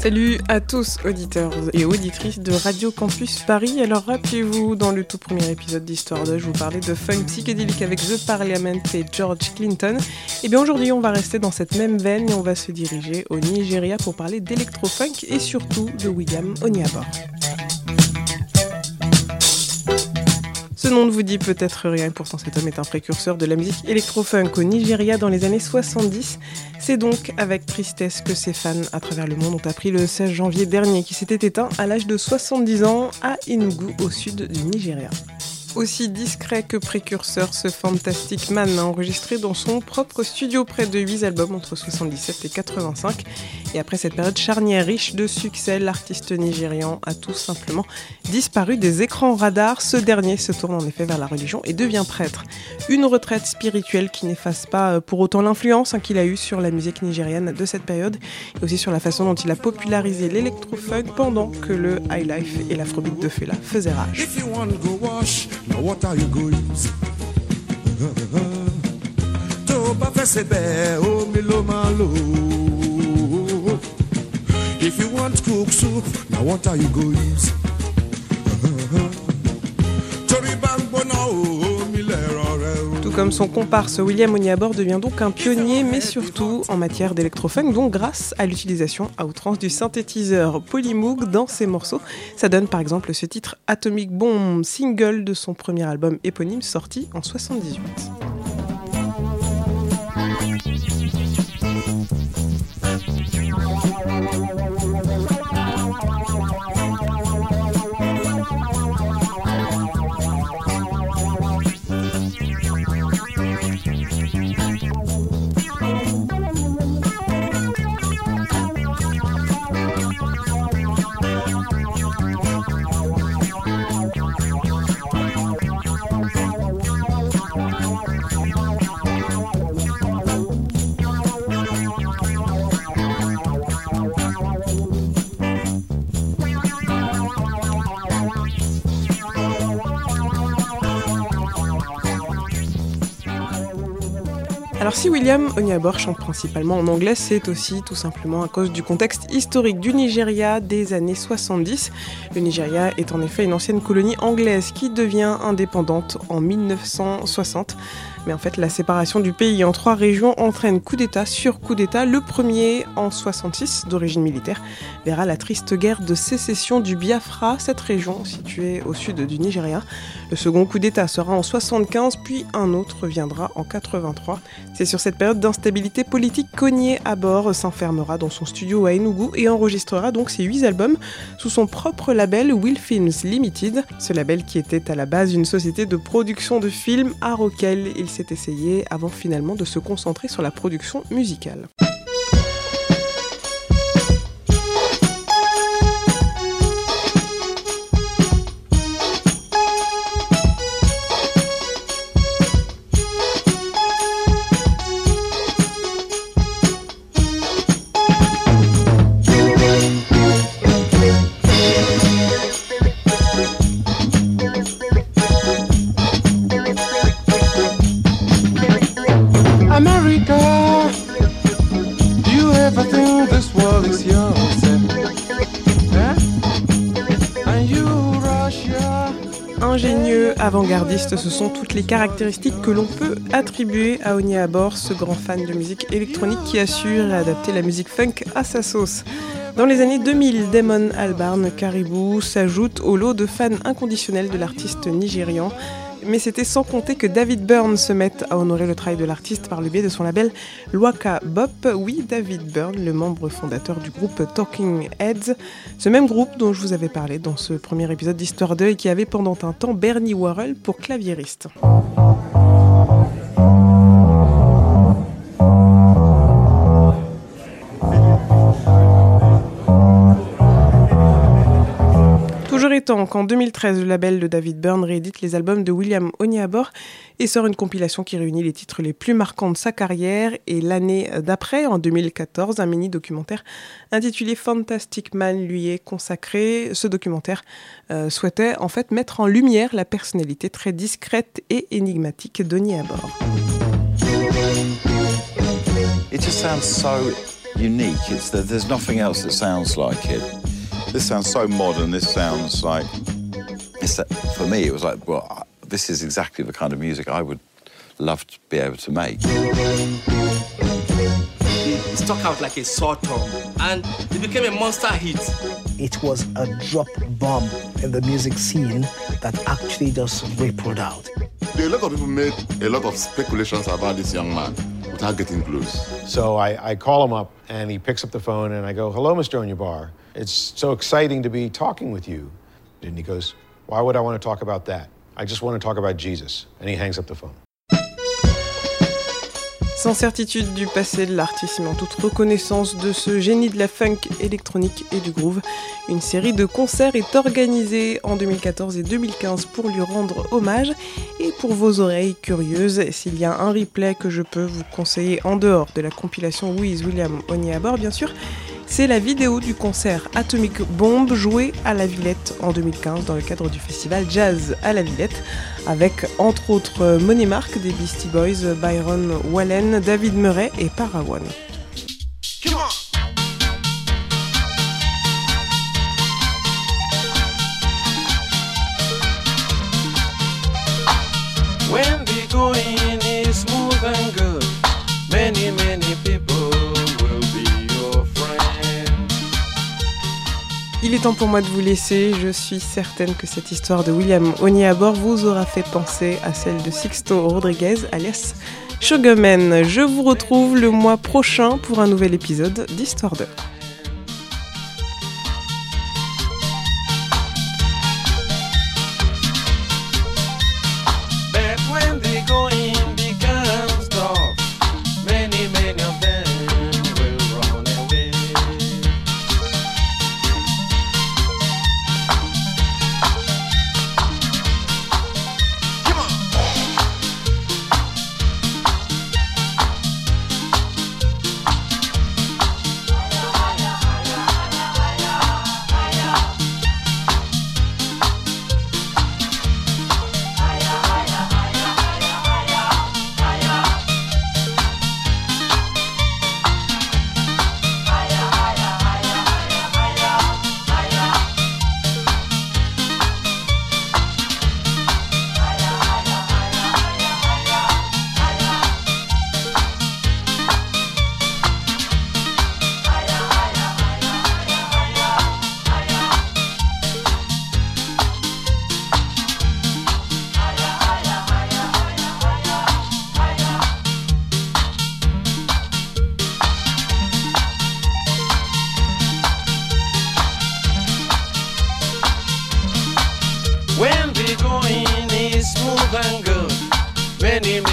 Salut à tous auditeurs et auditrices de Radio Campus Paris. Alors rappelez-vous, dans le tout premier épisode d'Histoire 2, je vous parlais de funk psychédélique avec The Parliament et George Clinton. Et bien aujourd'hui, on va rester dans cette même veine et on va se diriger au Nigeria pour parler d'électro-funk et surtout de William Onyabor. Nom ne vous dit peut-être rien, pourtant cet homme est un précurseur de la musique électro-funk au Nigeria dans les années 70. C'est donc avec tristesse que ses fans à travers le monde ont appris le 16 janvier dernier qu'il s'était éteint à l'âge de 70 ans à Enugu au sud du Nigeria. Aussi discret que précurseur, ce Fantastic Man a enregistré dans son propre studio près de 8 albums entre 77 et 85. Et après cette période charnière riche de succès, l'artiste nigérian a tout simplement disparu des écrans radars. Ce dernier se tourne en effet vers la religion et devient prêtre. Une retraite spirituelle qui n'efface pas euh, pour autant l'influence hein, qu'il a eue sur la musique nigériane de cette période et aussi sur la façon dont il a popularisé l'électro-funk pendant que le high life et l'afrobeat de Fela faisaient rage. What are you going tó bá fẹ́ ṣe bẹ́ẹ̀ omi. If you want cook soup, now what are you going to comme son comparse William Onyabor devient donc un pionnier, mais surtout en matière d'électrofunk, donc grâce à l'utilisation à outrance du synthétiseur Polymoog dans ses morceaux. Ça donne par exemple ce titre Atomic Bomb, single de son premier album éponyme sorti en 78. Alors si William Onyabor chante principalement en anglais, c'est aussi tout simplement à cause du contexte historique du Nigeria des années 70. Le Nigeria est en effet une ancienne colonie anglaise qui devient indépendante en 1960. Mais en fait, la séparation du pays en trois régions entraîne coup d'État sur coup d'État. Le premier, en 66, d'origine militaire, verra la triste guerre de sécession du Biafra, cette région située au sud du Nigeria. Le second coup d'État sera en 75, puis un autre viendra en 83. C'est sur cette période d'instabilité politique qu'Ogné à s'enfermera dans son studio à Enugu et enregistrera donc ses huit albums sous son propre label Will Films Limited, ce label qui était à la base une société de production de films à Roquel. S'est essayé avant finalement de se concentrer sur la production musicale. Ingénieux, avant-gardiste, ce sont toutes les caractéristiques que l'on peut attribuer à Oni Abor, ce grand fan de musique électronique qui assure et adapter la musique funk à sa sauce. Dans les années 2000, Damon Albarn Caribou s'ajoute au lot de fans inconditionnels de l'artiste nigérian. Mais c'était sans compter que David Byrne se mette à honorer le travail de l'artiste par le biais de son label Loaka Bop. Oui, David Byrne, le membre fondateur du groupe Talking Heads, ce même groupe dont je vous avais parlé dans ce premier épisode d'Histoire 2 et qui avait pendant un temps Bernie Worrell pour claviériste. Prétend qu'en 2013, le label de David Byrne réédite les albums de William Oniabor et sort une compilation qui réunit les titres les plus marquants de sa carrière. Et l'année d'après, en 2014, un mini-documentaire intitulé Fantastic Man lui est consacré. Ce documentaire euh, souhaitait en fait mettre en lumière la personnalité très discrète et énigmatique d'Oniabor. It just sounds so unique. There's nothing else that sounds like it. This sounds so modern. This sounds like it's for me. It was like, well, this is exactly the kind of music I would love to be able to make. It stuck out like a sore thumb, and it became a monster hit. It was a drop bomb in the music scene that actually just rippled out. A lot of people made a lot of speculations about this young man without getting close. So I, I call him up and he picks up the phone and I go, Hello, Mr. Onyabar. It's so exciting to be talking with you. And he goes, Why would I want to talk about that? I just want to talk about Jesus. And he hangs up the phone. Sans certitude du passé de l'artiste, mais en toute reconnaissance de ce génie de la funk électronique et du groove, une série de concerts est organisée en 2014 et 2015 pour lui rendre hommage. Et pour vos oreilles curieuses, s'il y a un replay que je peux vous conseiller en dehors de la compilation Wiz William Onyabor, bien sûr, c'est la vidéo du concert Atomic Bomb joué à la Villette en 2015 dans le cadre du festival Jazz à la Villette, avec entre autres Money Mark des Beastie Boys, Byron Wallen, David Murray et Parawan. Est temps pour moi de vous laisser. Je suis certaine que cette histoire de William Onyabor vous aura fait penser à celle de Sixto Rodriguez, alias Sugarman. Je vous retrouve le mois prochain pour un nouvel épisode d'Histoire 2. Many,